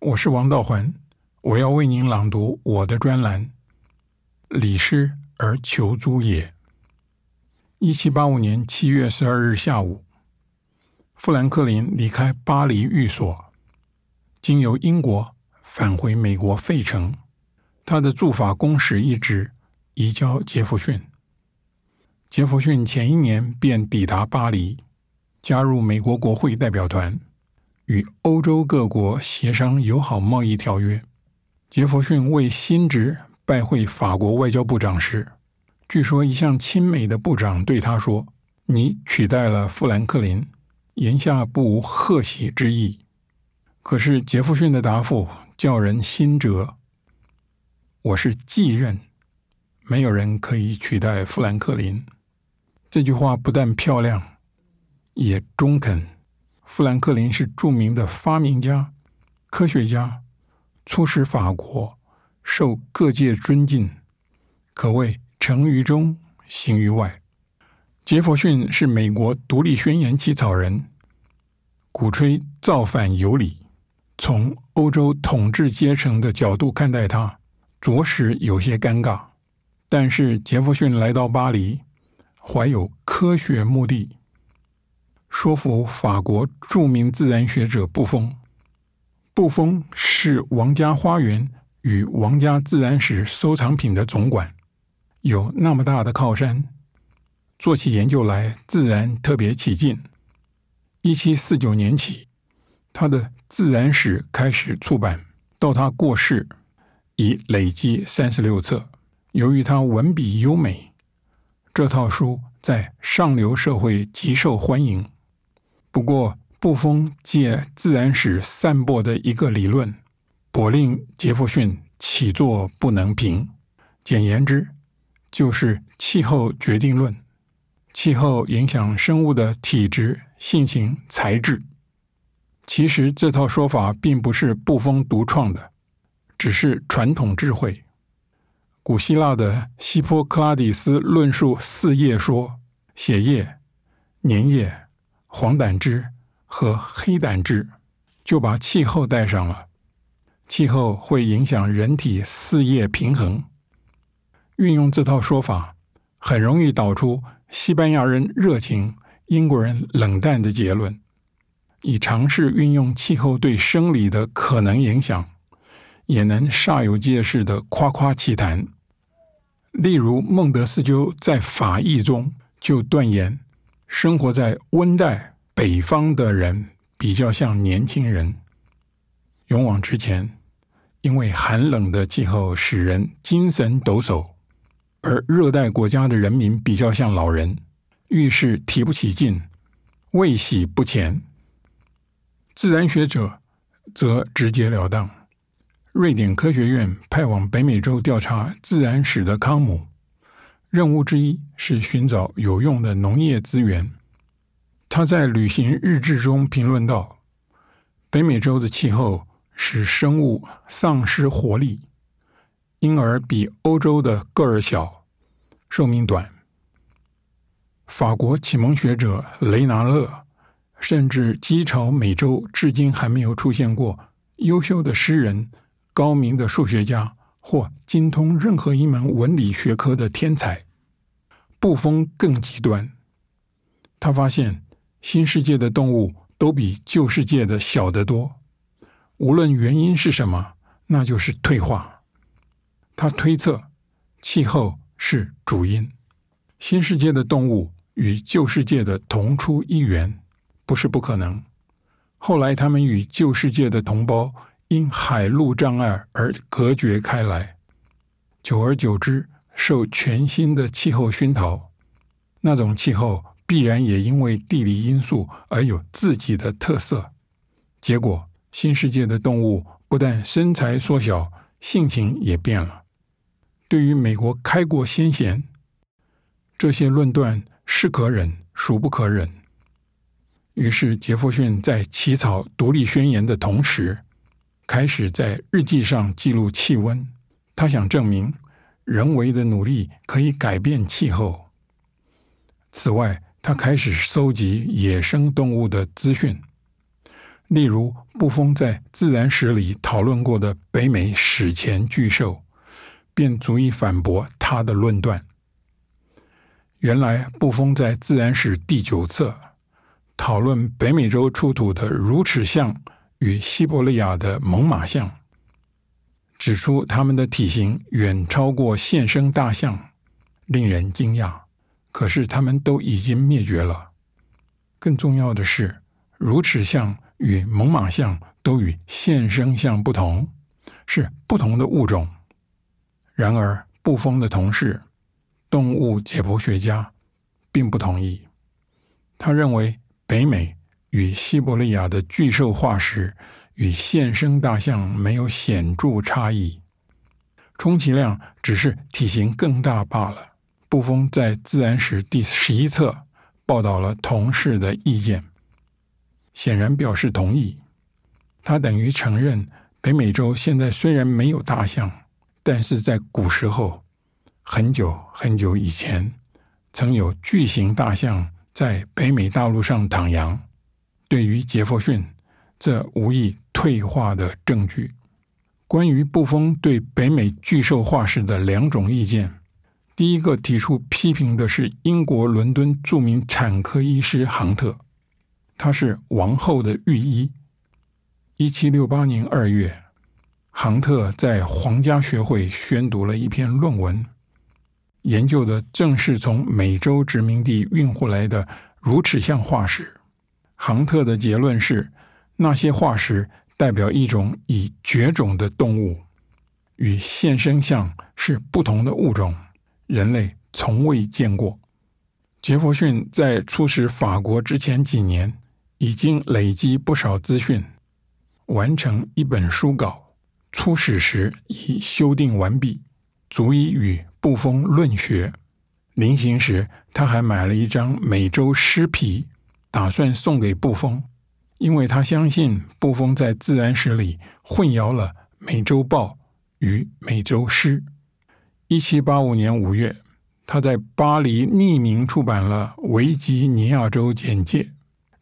我是王道环，我要为您朗读我的专栏《礼失而求诸也》。一七八五年七月十二日下午，富兰克林离开巴黎寓所，经由英国返回美国费城，他的驻法公使一职移交杰弗逊。杰弗逊前一年便抵达巴黎，加入美国国会代表团。与欧洲各国协商友好贸易条约。杰弗逊为新职拜会法国外交部长时，据说一向亲美的部长对他说：“你取代了富兰克林，言下不无贺喜之意。”可是杰弗逊的答复叫人心折：“我是继任，没有人可以取代富兰克林。”这句话不但漂亮，也中肯。富兰克林是著名的发明家、科学家，出使法国，受各界尊敬，可谓成于中，行于外。杰弗逊是美国独立宣言起草人，鼓吹造反有理。从欧洲统治阶层的角度看待他，着实有些尴尬。但是杰弗逊来到巴黎，怀有科学目的。说服法国著名自然学者布丰，布丰是王家花园与王家自然史收藏品的总管，有那么大的靠山，做起研究来自然特别起劲。一七四九年起，他的自然史开始出版，到他过世已累积三十六册。由于他文笔优美，这套书在上流社会极受欢迎。不过，布丰借自然史散播的一个理论，颇令杰弗逊起坐不能平。简言之，就是气候决定论。气候影响生物的体质、性情、材质。其实这套说法并不是布丰独创的，只是传统智慧。古希腊的希波克拉底斯论述四叶说：血液、粘液。黄胆汁和黑胆汁就把气候带上了。气候会影响人体四叶平衡。运用这套说法，很容易导出西班牙人热情、英国人冷淡的结论。以尝试运用气候对生理的可能影响，也能煞有介事地夸夸其谈。例如，孟德斯鸠在《法益》中就断言。生活在温带北方的人比较像年轻人，勇往直前，因为寒冷的气候使人精神抖擞；而热带国家的人民比较像老人，遇事提不起劲，畏喜不前。自然学者则直截了当。瑞典科学院派往北美洲调查自然史的康姆。任务之一是寻找有用的农业资源。他在旅行日志中评论道：“北美洲的气候使生物丧失活力，因而比欧洲的个儿小，寿命短。”法国启蒙学者雷拿勒甚至讥嘲美洲至今还没有出现过优秀的诗人、高明的数学家。或精通任何一门文理学科的天才，布丰更极端。他发现新世界的动物都比旧世界的小得多，无论原因是什么，那就是退化。他推测气候是主因。新世界的动物与旧世界的同出一源，不是不可能。后来他们与旧世界的同胞。因海陆障碍而隔绝开来，久而久之，受全新的气候熏陶，那种气候必然也因为地理因素而有自己的特色。结果，新世界的动物不但身材缩小，性情也变了。对于美国开国先贤，这些论断是可忍，孰不可忍。于是，杰弗逊在起草独立宣言的同时，开始在日记上记录气温，他想证明人为的努力可以改变气候。此外，他开始搜集野生动物的资讯，例如布丰在自然史里讨论过的北美史前巨兽，便足以反驳他的论断。原来布丰在自然史第九册讨论北美洲出土的乳齿象与西伯利亚的猛犸象，指出它们的体型远超过现生大象，令人惊讶。可是它们都已经灭绝了。更重要的是，乳齿象与猛犸象都与现生象不同，是不同的物种。然而，布丰的同事，动物解剖学家，并不同意。他认为，北美与西伯利亚的巨兽化石与现生大象没有显著差异，充其量只是体型更大罢了。布丰在《自然史》第十一册报道了同事的意见，显然表示同意。他等于承认，北美洲现在虽然没有大象，但是在古时候，很久很久以前，曾有巨型大象在北美大陆上徜徉。对于杰佛逊，这无疑退化的证据。关于布丰对北美巨兽化石的两种意见。第一个提出批评的是英国伦敦著名产科医师杭特，他是王后的御医。一七六八年二月，杭特在皇家学会宣读了一篇论文，研究的正是从美洲殖民地运回来的乳齿象化石。杭特的结论是，那些化石代表一种已绝种的动物，与现生象是不同的物种。人类从未见过。杰佛逊在出使法国之前几年，已经累积不少资讯，完成一本书稿。出使时已修订完毕，足以与布丰论学。临行时，他还买了一张美洲狮皮，打算送给布丰，因为他相信布丰在自然史里混淆了美洲豹与美洲狮。一七八五年五月，他在巴黎匿名出版了《维吉尼亚州简介》，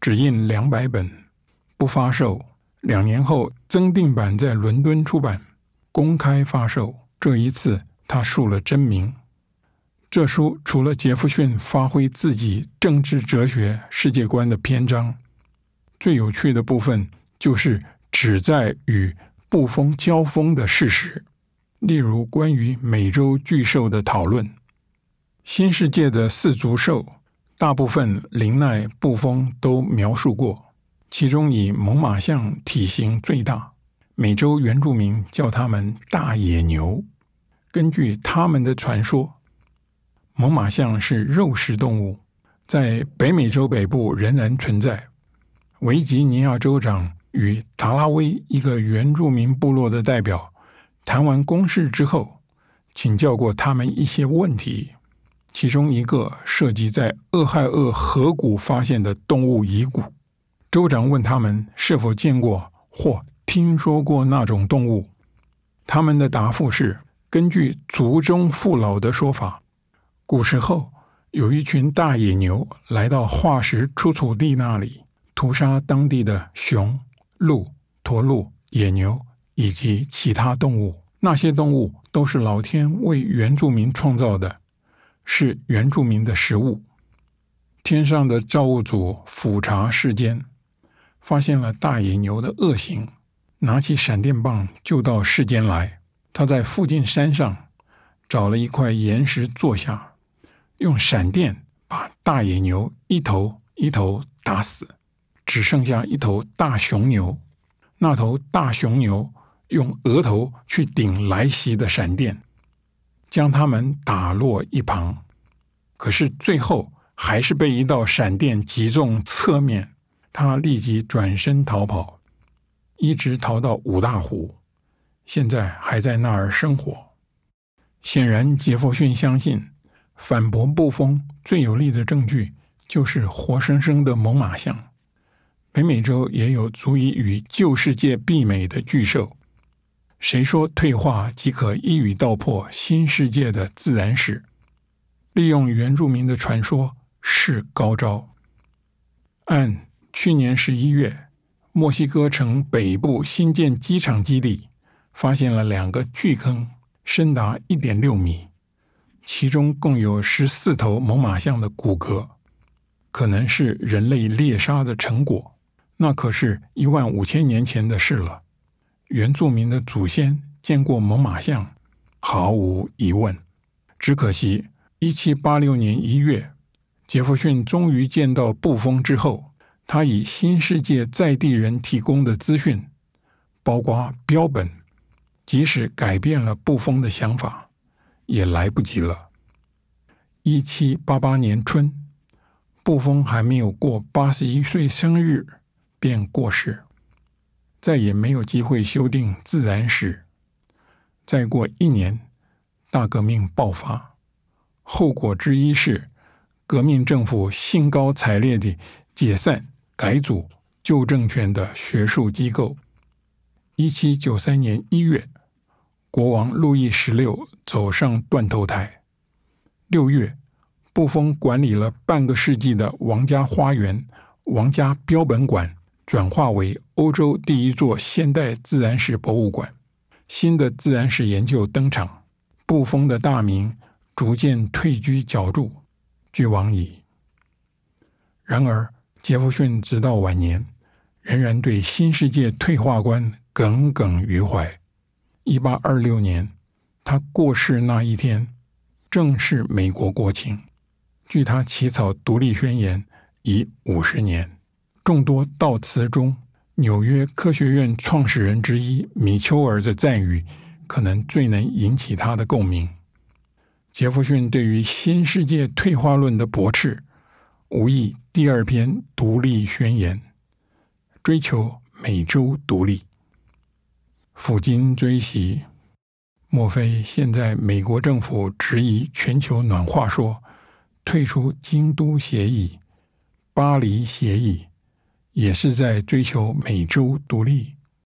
只印两百本，不发售。两年后，增订版在伦敦出版，公开发售。这一次，他树了真名。这书除了杰弗逊发挥自己政治哲学世界观的篇章，最有趣的部分就是旨在与布丰交锋的事实。例如，关于美洲巨兽的讨论，新世界的四足兽，大部分林奈、布丰都描述过，其中以猛犸象体型最大。美洲原住民叫它们大野牛。根据他们的传说，猛犸象是肉食动物，在北美洲北部仍然存在。维吉尼亚州长与达拉威一个原住民部落的代表。谈完公事之后，请教过他们一些问题，其中一个涉及在俄亥俄河谷发现的动物遗骨。州长问他们是否见过或听说过那种动物，他们的答复是：根据族中父老的说法，古时候有一群大野牛来到化石出土地那里，屠杀当地的熊、鹿、驼鹿、野牛。以及其他动物，那些动物都是老天为原住民创造的，是原住民的食物。天上的造物主俯察世间，发现了大野牛的恶行，拿起闪电棒就到世间来。他在附近山上找了一块岩石坐下，用闪电把大野牛一头一头打死，只剩下一头大雄牛。那头大雄牛。用额头去顶来袭的闪电，将他们打落一旁。可是最后还是被一道闪电击中侧面，他立即转身逃跑，一直逃到五大湖，现在还在那儿生活。显然，杰佛逊相信反驳布丰最有力的证据就是活生生的猛犸象。北美洲也有足以与旧世界媲美的巨兽。谁说退化即可一语道破新世界的自然史？利用原住民的传说是高招。按去年十一月墨西哥城北部新建机场基地，发现了两个巨坑，深达一点六米，其中共有十四头猛犸象的骨骼，可能是人类猎杀的成果。那可是一万五千年前的事了。原住民的祖先见过猛犸象，毫无疑问。只可惜，一七八六年一月，杰弗逊终于见到布风之后。他以新世界在地人提供的资讯，包括标本，即使改变了布风的想法，也来不及了。一七八八年春，布风还没有过八十一岁生日，便过世，再也没有机会修订自然史。再过一年，大革命爆发，后果之一是革命政府兴高采烈地解散。改组旧政权的学术机构。一七九三年一月，国王路易十六走上断头台。六月，布封管理了半个世纪的王家花园、王家标本馆转化为欧洲第一座现代自然史博物馆。新的自然史研究登场，布封的大名逐渐退居角逐，俱往矣。然而，杰弗逊直到晚年，仍然对新世界退化观耿耿于怀。一八二六年，他过世那一天，正是美国国庆。距他起草独立宣言已五十年。众多悼词中，纽约科学院创始人之一米丘尔的赞语，可能最能引起他的共鸣。杰弗逊对于新世界退化论的驳斥，无意第二篇独立宣言，追求美洲独立。抚今追昔，莫非现在美国政府质疑全球暖化说，退出京都协议、巴黎协议，也是在追求美洲独立？